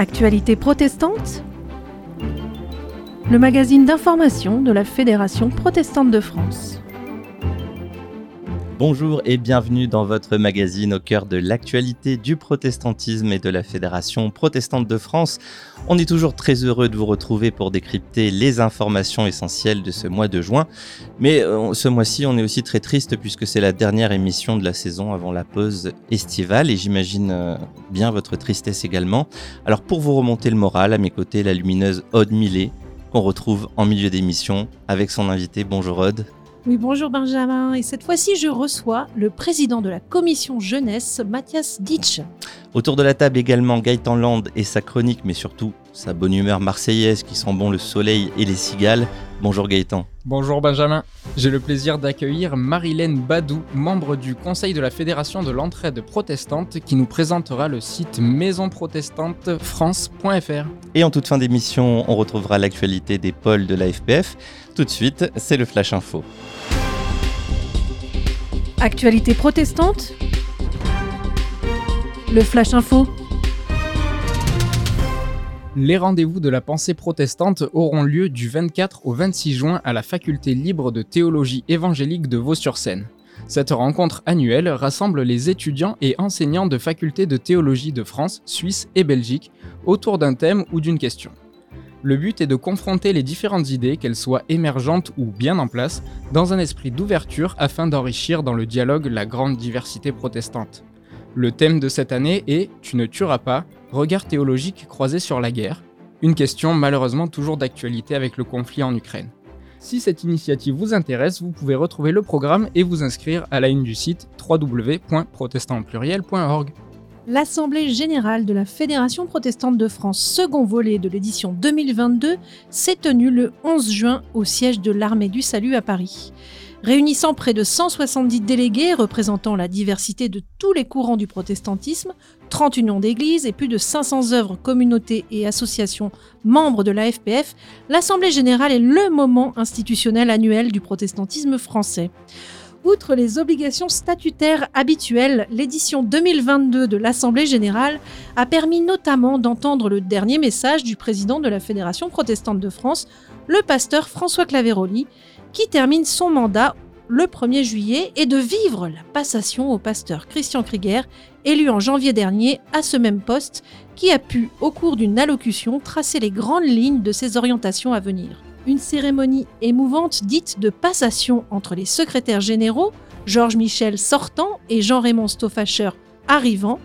Actualité protestante Le magazine d'information de la Fédération protestante de France. Bonjour et bienvenue dans votre magazine au cœur de l'actualité du protestantisme et de la Fédération protestante de France. On est toujours très heureux de vous retrouver pour décrypter les informations essentielles de ce mois de juin. Mais euh, ce mois-ci, on est aussi très triste puisque c'est la dernière émission de la saison avant la pause estivale et j'imagine euh, bien votre tristesse également. Alors pour vous remonter le moral, à mes côtés, la lumineuse Aude Millet qu'on retrouve en milieu d'émission avec son invité. Bonjour Aude. Oui, bonjour Benjamin. Et cette fois-ci, je reçois le président de la commission jeunesse, Mathias Ditch. Autour de la table également Gaëtan Land et sa chronique, mais surtout sa bonne humeur marseillaise qui sent bon le soleil et les cigales. Bonjour Gaëtan. Bonjour Benjamin. J'ai le plaisir d'accueillir Marilène Badou, membre du conseil de la Fédération de l'entraide protestante, qui nous présentera le site maisonprotestantefrance.fr. Et en toute fin d'émission, on retrouvera l'actualité des pôles de la FPF. Tout de suite, c'est le Flash Info. Actualité protestante Le Flash Info les rendez-vous de la pensée protestante auront lieu du 24 au 26 juin à la faculté libre de théologie évangélique de Vaux-sur-Seine. Cette rencontre annuelle rassemble les étudiants et enseignants de facultés de théologie de France, Suisse et Belgique autour d'un thème ou d'une question. Le but est de confronter les différentes idées, qu'elles soient émergentes ou bien en place, dans un esprit d'ouverture afin d'enrichir dans le dialogue la grande diversité protestante. Le thème de cette année est Tu ne tueras pas, regard théologique croisé sur la guerre, une question malheureusement toujours d'actualité avec le conflit en Ukraine. Si cette initiative vous intéresse, vous pouvez retrouver le programme et vous inscrire à la une du site www.protestantpluriel.org. L'Assemblée générale de la Fédération protestante de France, second volet de l'édition 2022, s'est tenue le 11 juin au siège de l'Armée du Salut à Paris. Réunissant près de 170 délégués représentant la diversité de tous les courants du protestantisme, 30 unions d'églises et plus de 500 œuvres, communautés et associations membres de la FPF, l'Assemblée générale est le moment institutionnel annuel du protestantisme français. Outre les obligations statutaires habituelles, l'édition 2022 de l'Assemblée générale a permis notamment d'entendre le dernier message du président de la Fédération protestante de France, le pasteur François Claveroli, qui termine son mandat le 1er juillet et de vivre la passation au pasteur Christian Krieger, élu en janvier dernier à ce même poste, qui a pu, au cours d'une allocution, tracer les grandes lignes de ses orientations à venir. Une cérémonie émouvante dite de passation entre les secrétaires généraux, Georges Michel sortant et Jean-Raymond Stoffacher arrivant,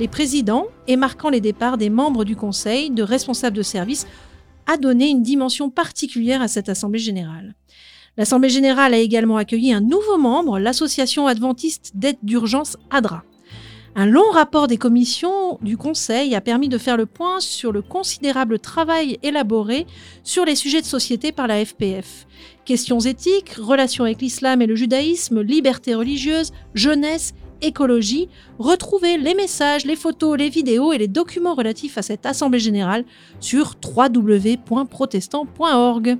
les présidents et marquant les départs des membres du Conseil, de responsables de service, a donné une dimension particulière à cette Assemblée générale. L'Assemblée générale a également accueilli un nouveau membre, l'Association adventiste d'aide d'urgence ADRA. Un long rapport des commissions du Conseil a permis de faire le point sur le considérable travail élaboré sur les sujets de société par la FPF. Questions éthiques, relations avec l'islam et le judaïsme, liberté religieuse, jeunesse, écologie, retrouvez les messages, les photos, les vidéos et les documents relatifs à cette Assemblée générale sur www.protestant.org.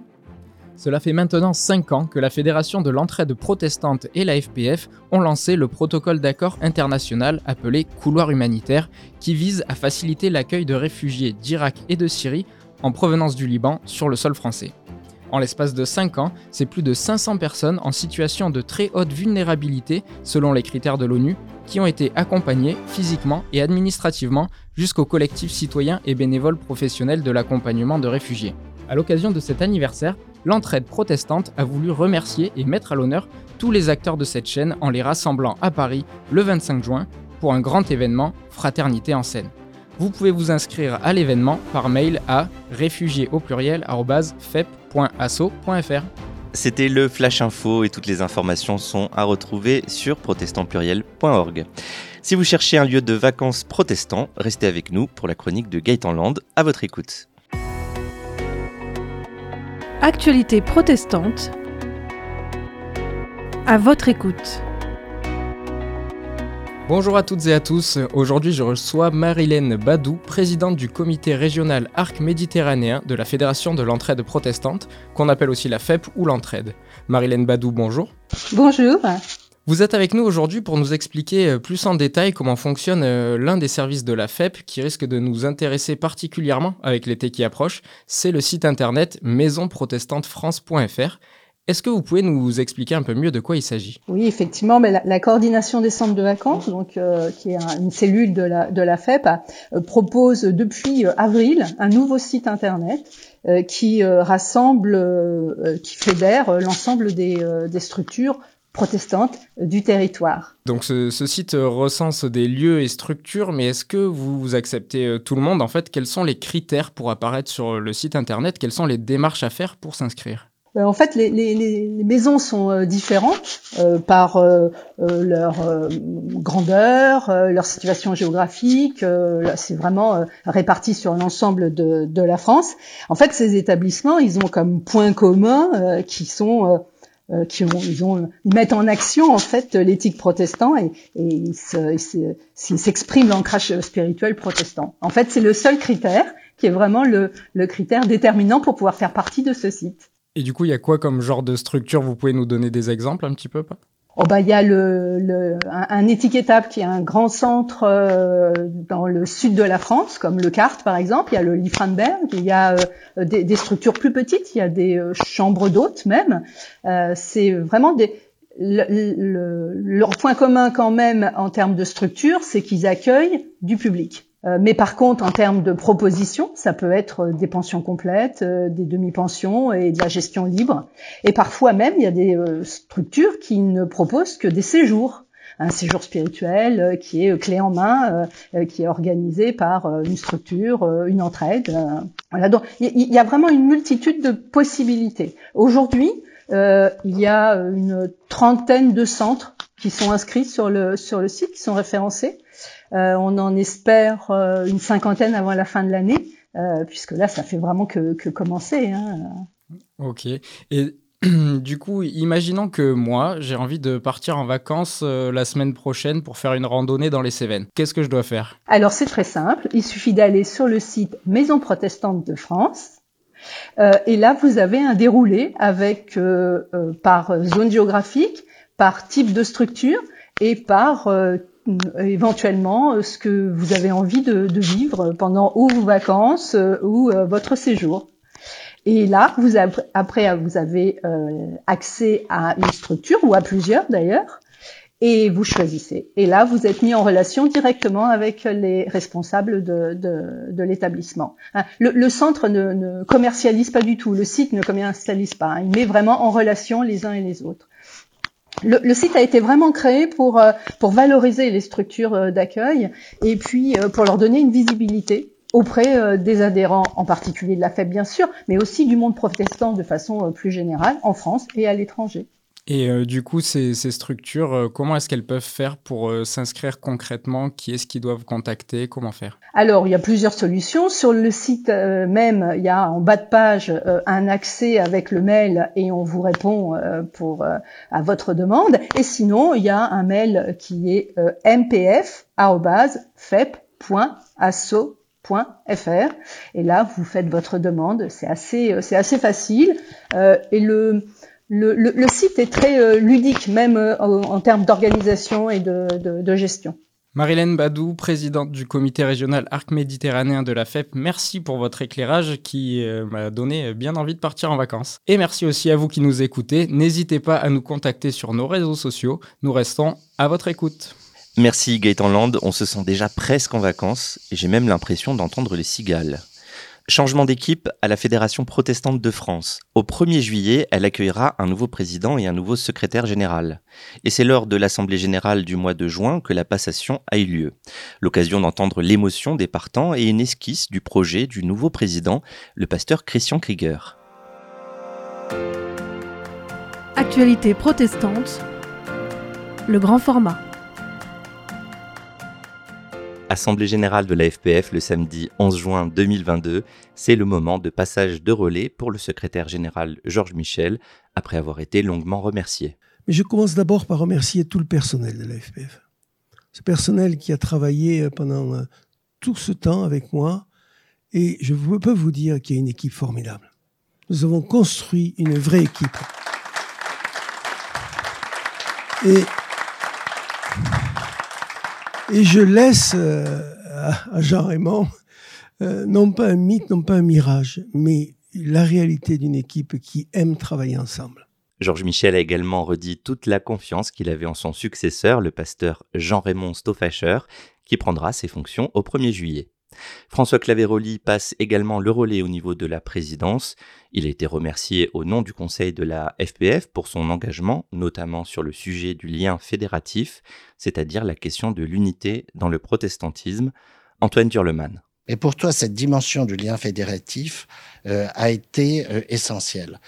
Cela fait maintenant 5 ans que la Fédération de l'entraide protestante et la FPF ont lancé le protocole d'accord international appelé Couloir humanitaire qui vise à faciliter l'accueil de réfugiés d'Irak et de Syrie en provenance du Liban sur le sol français. En l'espace de 5 ans, c'est plus de 500 personnes en situation de très haute vulnérabilité selon les critères de l'ONU qui ont été accompagnées physiquement et administrativement jusqu'aux collectifs citoyens et bénévoles professionnels de l'accompagnement de réfugiés. À l'occasion de cet anniversaire, l'entraide protestante a voulu remercier et mettre à l'honneur tous les acteurs de cette chaîne en les rassemblant à Paris le 25 juin pour un grand événement Fraternité en scène. Vous pouvez vous inscrire à l'événement par mail à réfugiés au. C'était le Flash Info et toutes les informations sont à retrouver sur protestantpluriel.org. Si vous cherchez un lieu de vacances protestant, restez avec nous pour la chronique de Gaëtan Land. À votre écoute. Actualité protestante. À votre écoute. Bonjour à toutes et à tous. Aujourd'hui, je reçois Marilène Badou, présidente du comité régional Arc méditerranéen de la Fédération de l'entraide protestante, qu'on appelle aussi la FEP ou l'entraide. Marilène Badou, bonjour. Bonjour. Vous êtes avec nous aujourd'hui pour nous expliquer euh, plus en détail comment fonctionne euh, l'un des services de la FEP qui risque de nous intéresser particulièrement avec l'été qui approche. C'est le site internet maisonprotestantefrance.fr. Est-ce que vous pouvez nous expliquer un peu mieux de quoi il s'agit? Oui, effectivement, mais la, coordination des centres de vacances, euh, qui est une cellule de la, de FEP, propose depuis avril un nouveau site internet qui rassemble, qui fédère l'ensemble des structures protestantes du territoire. Donc ce, ce, site recense des lieux et structures, mais est-ce que vous acceptez tout le monde? En fait, quels sont les critères pour apparaître sur le site internet? Quelles sont les démarches à faire pour s'inscrire? Euh, en fait, les, les, les, maisons sont euh, différentes euh, par leur grandeur, leur situation géographique. c'est vraiment réparti sur l'ensemble de, de, la France. En fait, ces établissements, ils ont comme point commun qui sont qui ont, ils, ont, ils mettent en action en fait l'éthique protestant et, ils s'expriment l'ancrage spirituel protestant. En fait, c'est le seul critère qui est vraiment le, critère déterminant pour pouvoir faire partie de ce site. Et du coup, il y a quoi comme genre de structure? Vous pouvez nous donner des exemples un petit peu Oh bah il y a le, un, un, étiquetable qui est un grand centre euh, dans le sud de la France, comme le CART par exemple. Il y a le Liefranberg. Il y a euh, des, structures plus petites. Il y a des euh, chambres d'hôtes même. c'est vraiment des le, leur point commun quand même en termes de structure, c'est qu'ils accueillent du public. Euh, mais par contre, en termes de propositions, ça peut être des pensions complètes, euh, des demi-pensions et de la gestion libre. Et parfois même, il y a des euh, structures qui ne proposent que des séjours. Un séjour spirituel qui est clé en main, qui est organisé par une structure, une entraide. voilà. Donc, il y a vraiment une multitude de possibilités. Aujourd'hui, il y a une trentaine de centres qui sont inscrits sur le sur le site, qui sont référencés. Euh, on en espère euh, une cinquantaine avant la fin de l'année, euh, puisque là, ça fait vraiment que, commencer. Hein. Ok. Et du coup, imaginons que moi, j'ai envie de partir en vacances la semaine prochaine pour faire une randonnée dans les Cévennes. Qu'est-ce que je dois faire? Alors, c'est très simple. Il suffit d'aller sur le site Maison protestante de France. et là, vous avez un déroulé avec par zone géographique, par type de structure et par euh, éventuellement euh, ce que vous avez envie de, vivre pendant vos vacances euh, ou votre séjour. Et là, vous après, vous avez accès à une structure ou à plusieurs d'ailleurs, et vous choisissez. Et là, vous êtes mis en relation directement avec les responsables de, de, l'établissement. Hein, le, centre ne, ne, commercialise pas du tout, le site ne commercialise pas. Hein. il met vraiment en relation les uns et les autres. Le, site a été vraiment créé pour, euh, pour valoriser les structures euh, d'accueil et puis euh, pour leur donner une visibilité auprès des adhérents, en particulier de la FEB bien sûr, mais aussi du monde protestant de façon plus générale en France et à l'étranger. Et euh, du coup, ces, structures, euh, comment est-ce qu'elles peuvent faire pour euh, s'inscrire concrètement? Qui est-ce qu'ils doivent contacter? Comment faire? Alors, il y a plusieurs solutions. Sur le site même, il y a en bas de page un accès avec le mail et on vous répond pour à votre demande. Et sinon, il y a un mail qui est mpf@fep.asso.fr et là, vous faites votre demande. C'est assez, c'est assez facile. et le le, site est très euh, ludique, même euh, en, termes d'organisation et de, gestion. Marilène Badou, présidente du comité régional Arc Méditerranéen de la FEP, merci pour votre éclairage qui euh, m'a donné bien envie de partir en vacances. Et merci aussi à vous qui nous écoutez. N'hésitez pas à nous contacter sur nos réseaux sociaux. Nous restons à votre écoute. Merci Gaëtan Land, on se sent déjà presque en vacances et j'ai même l'impression d'entendre les cigales. Changement d'équipe à la Fédération protestante de France. Au 1er juillet, elle accueillera un nouveau président et un nouveau secrétaire général. Et c'est lors de l'Assemblée générale du mois de juin que la passation a eu lieu. L'occasion d'entendre l'émotion des partants et une esquisse du projet du nouveau président, le pasteur Christian Krieger. Actualité protestante, le grand format. Assemblée générale de la FPF le samedi 11 juin 2022, c'est le moment de passage de relais pour le secrétaire général Georges Michel, après avoir été longuement remercié. Mais je commence d'abord par remercier tout le personnel de la FPF. Ce personnel qui a travaillé pendant euh, tout ce temps avec moi, et je peux vous dire qu'il y a une équipe formidable. Nous avons construit une vraie équipe. Et Et je laisse euh, à Jean Raymond euh, non pas un mythe, non pas un mirage, mais la réalité d'une équipe qui aime travailler ensemble. Georges Michel a également redit toute la confiance qu'il avait en son successeur, le pasteur Jean-Raymond Stoffacher, qui prendra ses fonctions au 1er juillet. François Claveroli passe également le relais au niveau de la présidence. Il a été remercié au nom du conseil de la FPF pour son engagement, notamment sur le sujet du lien fédératif, c'est-à-dire la question de l'unité dans le protestantisme. Antoine Durleman. Et pour toi, cette dimension du lien fédératif euh, a été euh, essentielle.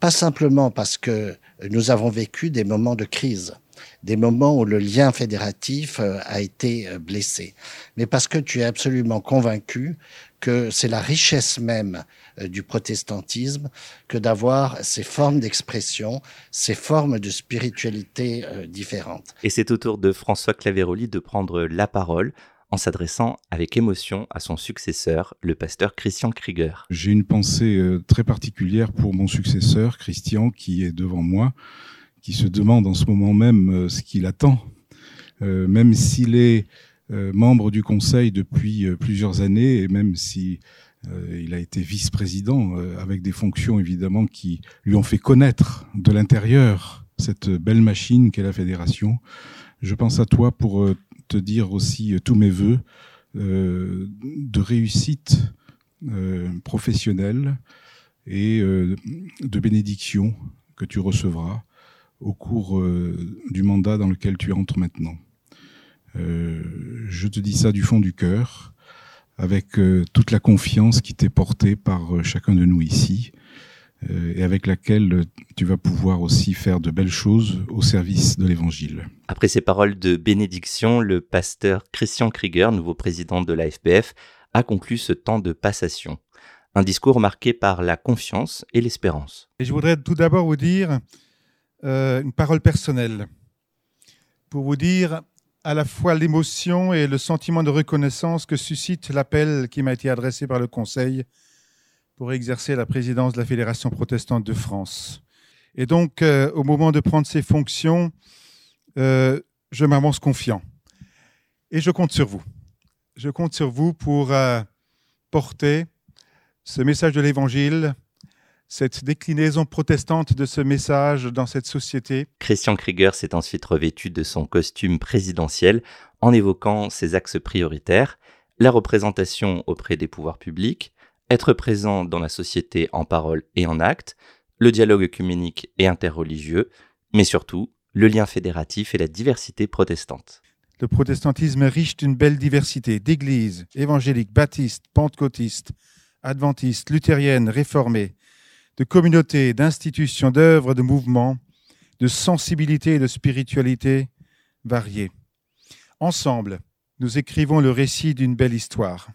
Pas simplement parce que nous avons vécu des moments de crise, des moments où le lien fédératif euh, a été blessé, mais parce que tu es absolument convaincu que c'est la richesse même du protestantisme que d'avoir ces formes d'expression, ces formes de spiritualité différentes. Et c'est au tour de François Claveroli de prendre la parole en s'adressant avec émotion à son successeur, le pasteur Christian Krieger. J'ai une pensée euh, très particulière pour mon successeur, Christian, qui est devant moi, qui se demande en ce moment même euh, ce qu'il attend, euh, même s'il est membre du conseil depuis plusieurs années et même si il a été vice-président avec des fonctions évidemment qui lui ont fait connaître de l'intérieur cette belle machine qu'est la fédération. Je pense à toi pour te dire aussi euh, tous mes voeux euh, de réussite euh, professionnelle et de bénédiction que tu recevras au cours du mandat dans lequel tu entres maintenant. je te dis ça du fond du cœur, avec toute la confiance qui t'est portée par chacun de nous ici, euh, et avec laquelle tu vas pouvoir aussi faire de belles choses au service de l'Évangile. Après ces paroles de bénédiction, le pasteur Christian Krieger, nouveau président de la FPF, a conclu ce temps de passation. Un discours marqué par la confiance et l'espérance. Et je voudrais tout d'abord vous dire euh, une parole personnelle, pour vous dire à la fois l'émotion et le sentiment de reconnaissance que suscite l'appel qui m'a été adressé par le Conseil pour exercer la présidence de la Fédération protestante de France. Et donc, euh, au moment de prendre ces fonctions, euh, je m'avance confiant. Et je compte sur vous. Je compte sur vous pour porter ce message de l'Évangile, cette déclinaison protestante de ce message dans cette société. Christian Krieger s'est ensuite revêtu de son costume présidentiel en évoquant ses axes prioritaires, la représentation auprès des pouvoirs publics, être présent dans la société en parole et en acte, le dialogue œcuménique et interreligieux, mais surtout le lien fédératif et la diversité protestante. Le protestantisme est riche d'une belle diversité d'églises évangéliques, baptistes, pentecôtistes, adventistes, luthériennes, réformées, de communautés, d'institutions, d'œuvres, de mouvements, de sensibilités et de spiritualité variées. Ensemble, nous écrivons le récit d'une belle histoire.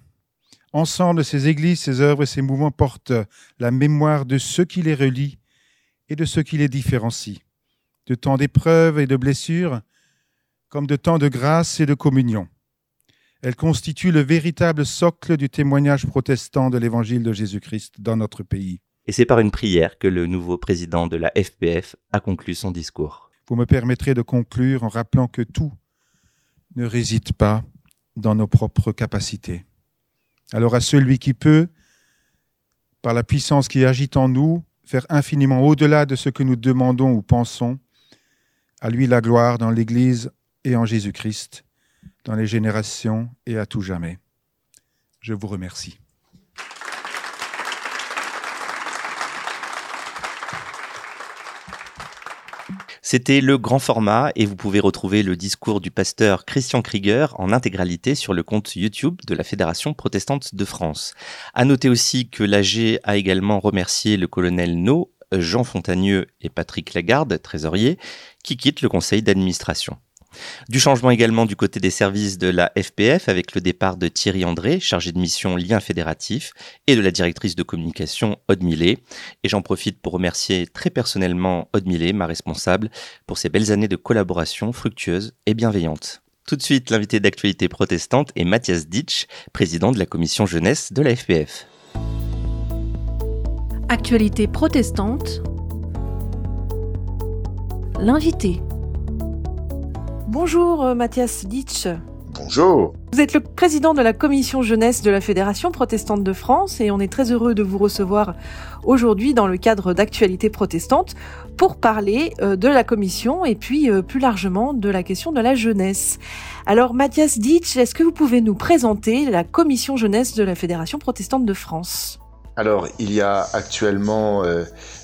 Ensemble, ces églises, ces œuvres et ces mouvements portent la mémoire de ceux qui les relient et de ceux qui les différencient, de temps d'épreuves et de blessures, comme de temps de grâce et de communion. Elles constituent le véritable socle du témoignage protestant de l'évangile de Jésus-Christ dans notre pays. Et c'est par une prière que le nouveau président de la FPF a conclu son discours. Vous me permettrez de conclure en rappelant que tout ne réside pas dans nos propres capacités. Alors à celui qui peut, par la puissance qui agite en nous, faire infiniment au-delà de ce que nous demandons ou pensons, à lui la gloire dans l'Église et en Jésus-Christ, dans les générations et à tout jamais. Je vous remercie. C'était le grand format et vous pouvez retrouver le discours du pasteur Christian Krieger en intégralité sur le compte YouTube de la Fédération protestante de France. À noter aussi que l'AG a également remercié le colonel No, Jean Fontagneux et Patrick Lagarde, trésorier, qui quittent le conseil d'administration. Du changement également du côté des services de la FPF avec le départ de Thierry André, chargé de mission lien fédératif, et de la directrice de communication Aude Millet. Et j'en profite pour remercier très personnellement Aude Millet, ma responsable, pour ces belles années de collaboration fructueuse et bienveillante. Tout de suite, l'invité d'actualité protestante est Mathias Ditch, président de la commission jeunesse de la FPF. Actualité protestante. L'invité. Bonjour euh, Mathias Ditch. Bonjour. Vous êtes le président de la commission jeunesse de la Fédération protestante de France et on est très heureux de vous recevoir aujourd'hui dans le cadre d'actualité protestante pour parler euh, de la commission et puis euh, plus largement de la question de la jeunesse. Alors Mathias Ditch, est-ce que vous pouvez nous présenter la commission jeunesse de la Fédération protestante de France? Alors il y a actuellement euh,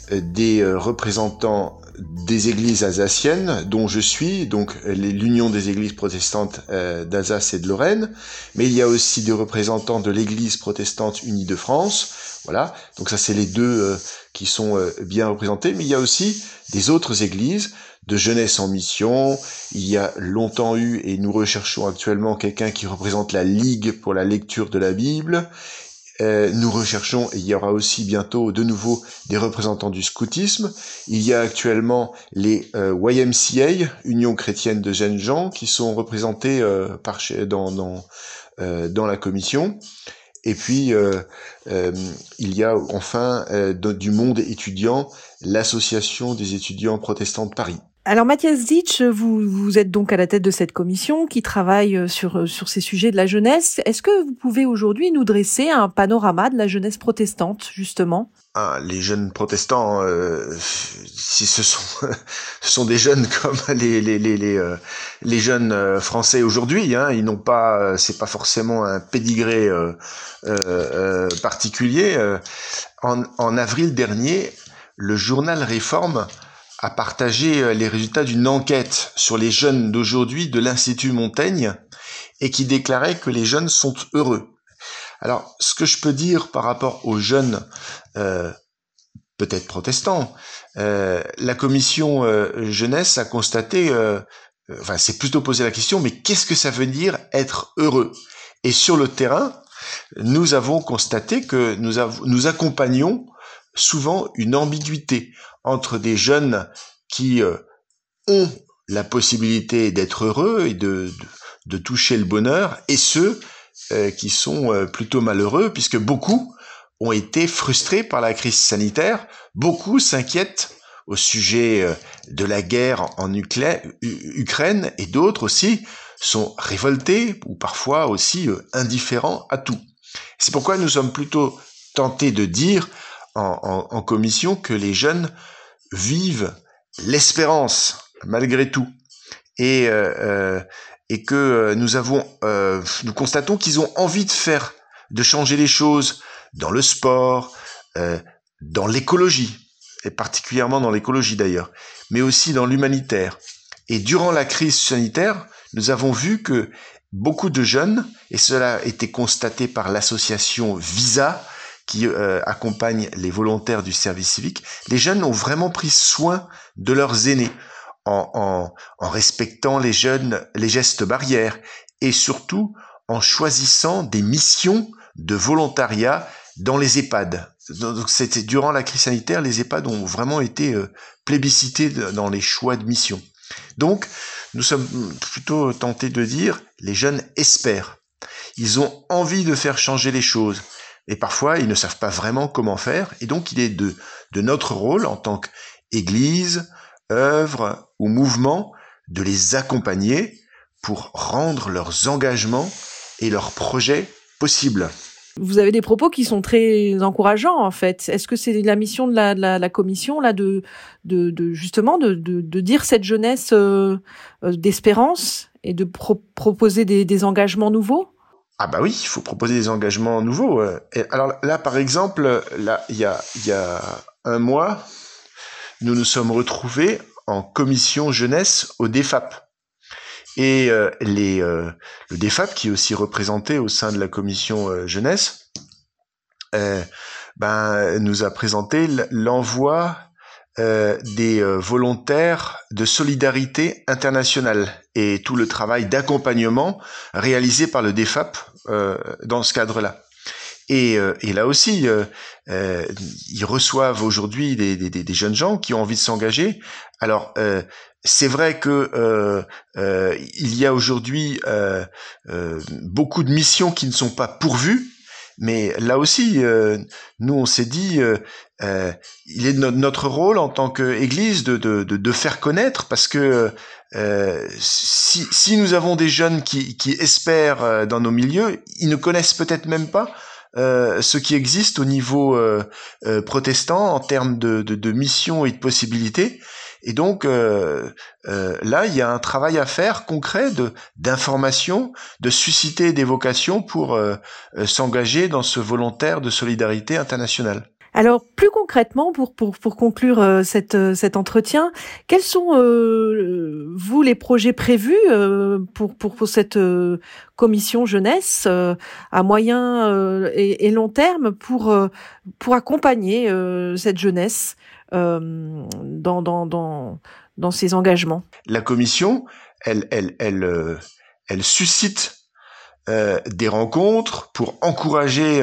des représentants des églises alsaciennes, dont je suis, donc l'Union des églises protestantes euh, d'Alsace et de Lorraine, mais il y a aussi des représentants de l'Église protestante unie de France, voilà, donc ça c'est les deux euh, qui sont euh, bien représentés, mais il y a aussi des autres églises de jeunesse en mission, il y a longtemps eu, et nous recherchons actuellement quelqu'un qui représente la Ligue pour la lecture de la Bible, euh, nous recherchons, et il y aura aussi bientôt de nouveau des représentants du scoutisme. Il y a actuellement les euh, YMCA, Union chrétienne de jeunes gens, qui sont représentés euh, par, dans, dans, dans, la commission. Et puis, il y a enfin du monde étudiant, l'association des étudiants protestants de Paris. Alors Mathias Zitsch, vous, vous êtes donc à la tête de cette commission qui travaille euh, sur, euh, sur ces sujets de la jeunesse. Est-ce que vous pouvez aujourd'hui nous dresser un panorama de la jeunesse protestante, justement? Ah, les jeunes protestants, euh, si ce sont, sont des jeunes comme les les les les, jeunes français aujourd'hui, hein, ils n'ont pas, c'est pas forcément un pédigré particulier. En avril dernier, le journal Réforme a partagé euh, les résultats d'une enquête sur les jeunes d'aujourd'hui de l'Institut Montaigne et qui déclarait que les jeunes sont heureux. Alors, ce que je peux dire par rapport aux jeunes, euh, peut-être protestants, euh, la commission jeunesse a constaté, enfin, c'est plutôt posé la question, mais qu'est-ce que ça veut dire être heureux? Et sur le terrain, nous avons constaté que nous accompagnons souvent une ambiguïté entre des jeunes qui euh, ont la possibilité d'être heureux et de, de, toucher le bonheur et ceux euh, qui sont euh, plutôt malheureux puisque beaucoup ont été frustrés par la crise sanitaire, beaucoup s'inquiètent au sujet de la guerre en Ukraine et d'autres aussi sont révoltés ou parfois aussi indifférents à tout. C'est pourquoi nous sommes plutôt tentés de dire en, commission que les jeunes vivent l'espérance malgré tout. Et euh, euh, et que euh, nous avons nous constatons qu'ils ont envie de faire de changer les choses dans le sport dans l'écologie et particulièrement dans l'écologie d'ailleurs mais aussi dans l'humanitaire. Et durant la crise sanitaire nous avons vu que beaucoup de jeunes et cela a été constaté par l'association Visa qui euh, accompagnent les volontaires du service civique, les jeunes ont vraiment pris soin de leurs aînés en, en, en respectant les jeunes, les gestes barrières et surtout en choisissant des missions de volontariat dans les EHPAD. Donc c'était durant la crise sanitaire, les EHPAD ont vraiment été euh, plébiscités dans les choix de mission. Donc nous sommes plutôt tentés de dire les jeunes espèrent. Ils ont envie de faire changer les choses. Et parfois, ils ne savent pas vraiment comment faire. Et donc, il est de, de notre rôle en tant qu'Église, œuvre ou mouvement de les accompagner pour rendre leurs engagements et leurs projets possibles. Vous avez des propos qui sont très encourageants en fait. Est-ce que c'est la mission de la, de la, commission là de, de, de justement de, de, dire cette jeunesse euh, euh, d'espérance et de proposer des, des engagements nouveaux? Ah bah oui, il faut proposer des engagements nouveaux. Euh. alors là, par exemple, là, il y a, y a un mois, nous nous sommes retrouvés en commission jeunesse au DEFAP. Et euh, euh, le DEFAP, qui est aussi représenté au sein de la commission jeunesse, ben, nous a présenté l'envoi euh, des euh, volontaires de solidarité internationale et tout le travail d'accompagnement réalisé par le DEFAP euh, dans ce cadre-là. Et, et, là aussi, ils reçoivent aujourd'hui des, des, des, jeunes gens qui ont envie de s'engager. Alors, c'est vrai que il y a aujourd'hui beaucoup de missions qui ne sont pas pourvues, Mais là aussi, nous, on s'est dit, il est de notre rôle en tant qu'Église de, de, de, de, faire connaître, parce que si, si, nous avons des jeunes qui, qui espèrent dans nos milieux, ils ne connaissent peut-être même pas euh, ce qui existe au niveau euh, euh, protestant en termes de, de, de mission et de possibilités. Et donc là, il y a un travail à faire concret de d'information, de susciter des vocations pour s'engager dans ce volontaire de solidarité internationale. Alors plus concrètement, pour, pour, pour conclure euh, cette, euh, cet entretien, quels sont, euh, vous, les projets prévus pour, pour, pour, cette commission jeunesse à moyen et, et, long terme pour, pour accompagner cette jeunesse dans, dans, dans, dans ses engagements? La commission, elle, elle, elle, elle suscite des rencontres pour encourager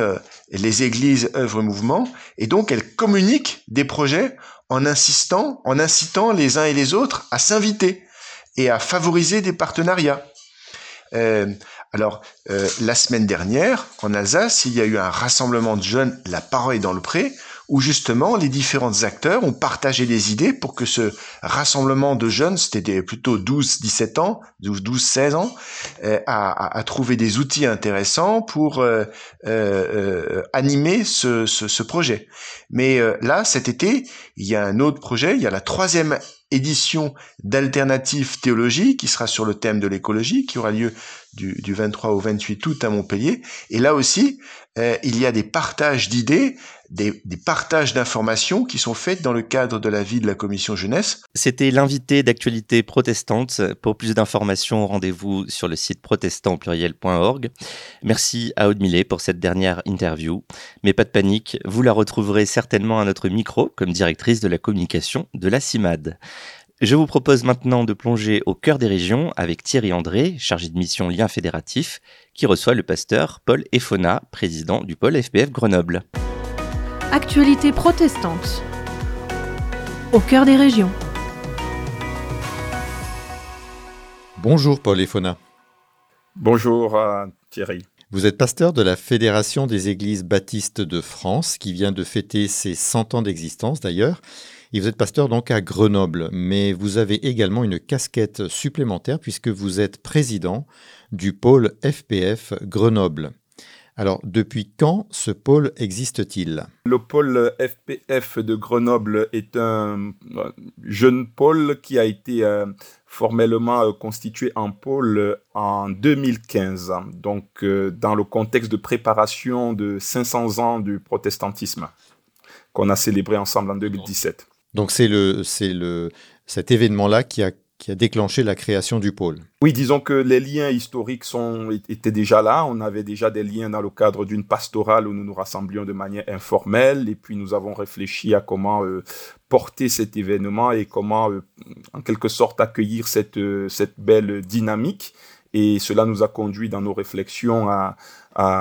les églises œuvrent mouvement, et donc elles communiquent des projets en insistant, en incitant les uns et les autres à s'inviter et à favoriser des partenariats. Euh, alors, euh, la semaine dernière, en Alsace, il y a eu un rassemblement de jeunes, La Parole est dans le Pré, où justement les différents acteurs ont partagé des idées pour que ce rassemblement de jeunes, c'était plutôt 12-17 ans, 12-16 ans, euh, a, trouvé des outils intéressants pour euh, euh, animer ce, ce, projet. Mais là, cet été, il y a un autre projet, il y a la troisième édition d'Alternative Théologie qui sera sur le thème de l'écologie, qui aura lieu du, du 23 au 28 août à Montpellier. Et là aussi, il y a des partages d'idées des, partages d'informations qui sont faits dans le cadre de la vie de la commission jeunesse. C'était l'invité d'actualité protestante. Pour plus d'informations, rendez-vous sur le site protestantpluriel.org. Merci à Aude Millet pour cette dernière interview. Mais pas de panique, vous la retrouverez certainement à notre micro comme directrice de la communication de la CIMAD. Je vous propose maintenant de plonger au cœur des régions avec Thierry André, chargé de mission lien fédératif, qui reçoit le pasteur Paul Efona, président du pôle FPF Grenoble. Actualité protestante. Au cœur des régions. Bonjour Paul Efona. Bonjour Thierry. Vous êtes pasteur de la Fédération des Églises baptistes de France, qui vient de fêter ses 100 ans d'existence d'ailleurs. Et vous êtes pasteur donc à Grenoble, mais vous avez également une casquette supplémentaire puisque vous êtes président du pôle FPF Grenoble. Alors, depuis quand ce pôle existe-t-il? Le pôle FPF de Grenoble est un jeune pôle qui a été euh, formellement euh, constitué en pôle en 2015, donc euh, dans le contexte de préparation de 500 ans du protestantisme qu'on a célébré ensemble en 2017. Donc c'est le, c'est le, cet événement-là qui a qui a déclenché la création du pôle. Oui, disons que les liens historiques étaient déjà là. On avait déjà des liens dans le cadre d'une pastorale où nous nous rassemblions de manière informelle. Et puis nous avons réfléchi à comment euh, porter cet événement et comment, euh, en quelque sorte, accueillir cette, euh, cette belle dynamique. Et cela nous a conduit dans nos réflexions à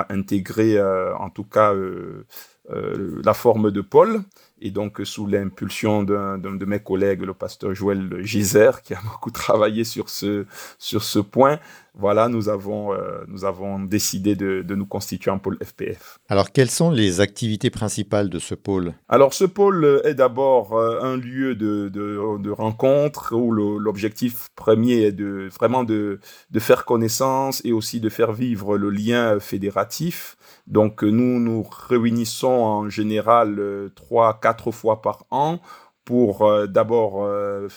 intégrer, en tout cas, la forme de pôle. Et donc, sous l'impulsion d'un de mes collègues, le pasteur Joël Giser, qui a beaucoup travaillé sur ce, sur ce point, voilà, nous avons, euh, nous avons décidé de, de, nous constituer un pôle FPF. Alors, quelles sont les activités principales de ce pôle? Alors, ce pôle est d'abord euh, un lieu de, de, de rencontre où l'objectif premier est de, vraiment de, de faire connaissance et aussi de faire vivre le lien fédératif. Donc, nous nous réunissons en général euh, trois, quatre fois par an pour euh, d'abord euh,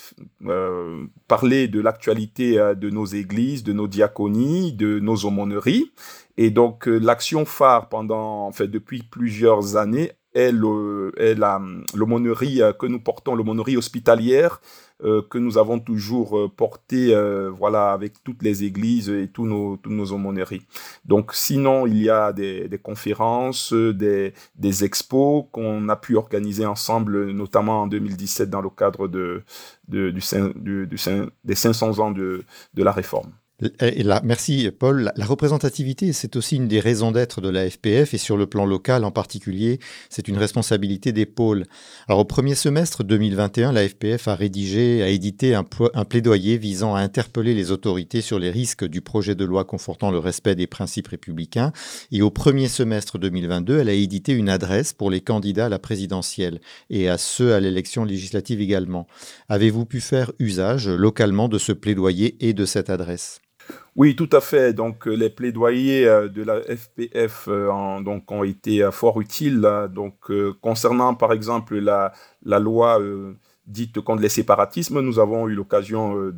euh, parler de l'actualité de nos églises, de nos diaconies, de nos aumôneries. Et donc l'action phare pendant, en depuis plusieurs années est l'aumônerie que nous portons, l'aumônerie hospitalière euh, que nous avons toujours euh, porté euh, voilà, avec toutes les églises et tous nos, toutes nos aumôneries. Donc sinon, il y a des, des conférences, des, des expos qu'on a pu organiser ensemble, notamment en 2017 dans le cadre de, de du, du, du, des 500 ans de, de la réforme. Merci Paul. La représentativité, c'est aussi une des raisons d'être de la FPF et sur le plan local en particulier, c'est une responsabilité des pôles. Alors au premier semestre 2021, la FPF a rédigé, a édité un, plaidoyer visant à interpeller les autorités sur les risques du projet de loi confortant le respect des principes républicains. Et au premier semestre 2022, elle a édité une adresse pour les candidats à la présidentielle et à ceux à l'élection législative également. Avez-vous pu faire usage localement de ce plaidoyer et de cette adresse? Oui, tout à fait. Donc, euh, les plaidoyers euh, de la FPF euh, donc, ont été fort utiles. Donc, concernant, par exemple, la, la loi dite contre les séparatismes, nous avons eu l'occasion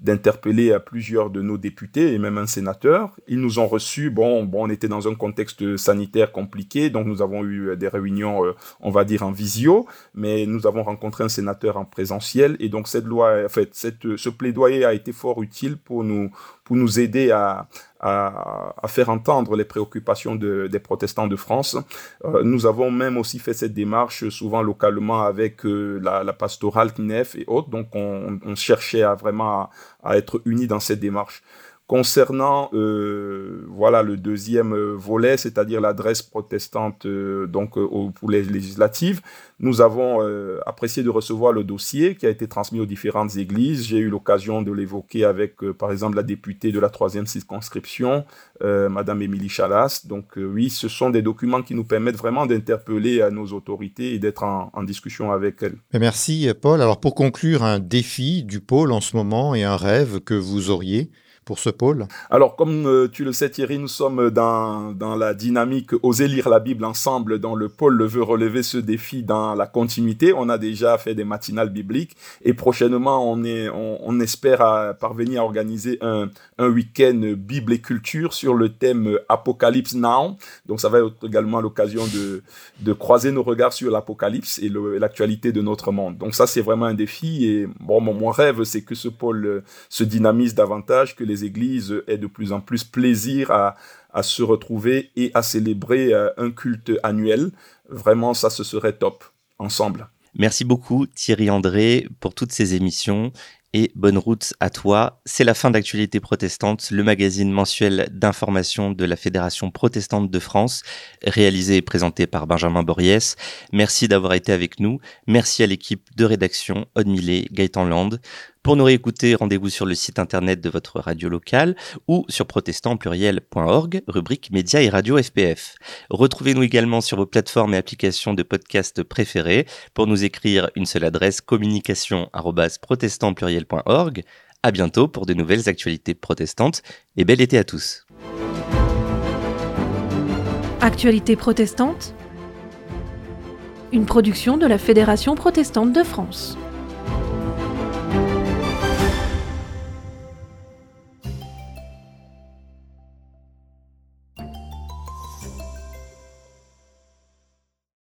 d'interpeller plusieurs de nos députés et même un sénateur. Ils nous ont reçus. Bon, bon, on était dans un contexte sanitaire compliqué, donc nous avons eu des réunions, on va dire en visio, mais nous avons rencontré un sénateur en présentiel et donc cette loi, en fait, cette, ce plaidoyer a été fort utile pour nous pour nous aider à, à, à, faire entendre les préoccupations de, des protestants de France. Euh, nous avons même aussi fait cette démarche souvent localement avec euh, la, la, pastorale CNEF et autres, donc on, on cherchait à vraiment à, à, être unis dans cette démarche. Concernant euh, voilà le deuxième euh, volet, c'est-à-dire l'adresse protestante euh, donc au, pour les législatives, nous avons apprécié de recevoir le dossier qui a été transmis aux différentes églises. J'ai eu l'occasion de l'évoquer avec par exemple la députée de la troisième circonscription, Madame Émilie Chalas. Donc oui, ce sont des documents qui nous permettent vraiment d'interpeller nos autorités et d'être en, en, discussion avec elles. Merci Paul. Alors pour conclure, un défi du pôle en ce moment et un rêve que vous auriez pour ce pôle Alors, comme euh, tu le sais, Thierry, nous sommes dans, dans la dynamique Oser lire la Bible ensemble, dont le pôle veut relever ce défi dans la continuité. On a déjà fait des matinales bibliques et prochainement, on, est, on, espère à parvenir à organiser un, un week-end Bible et culture sur le thème Apocalypse Now. Donc, ça va être également l'occasion de, de croiser nos regards sur l'Apocalypse et l'actualité de notre monde. Donc, ça, c'est vraiment un défi. Et bon, mon, rêve, c'est que ce pôle se dynamise davantage, que les églises aient de plus en plus plaisir à, se retrouver et à célébrer euh, un culte annuel. Vraiment, ça, ce serait top, ensemble. Merci beaucoup Thierry André pour toutes ces émissions et bonne route à toi. C'est la fin d'Actualité protestante, le magazine mensuel d'information de la Fédération protestante de France, réalisé et présenté par Benjamin Boriès. Merci d'avoir été avec nous. Merci à l'équipe de rédaction, Aude Millet, Gaëtan Land. Pour nous réécouter, rendez-vous sur le site internet de votre radio locale ou sur protestantpluriel.org, rubrique médias et radio FPF. Retrouvez-nous également sur vos plateformes et applications de podcast préférées. Pour nous écrire, une seule adresse communication@protestantpluriel.org. À bientôt pour de nouvelles actualités protestantes et bel été à tous. Actualité protestante Une production de la Fédération protestante de France.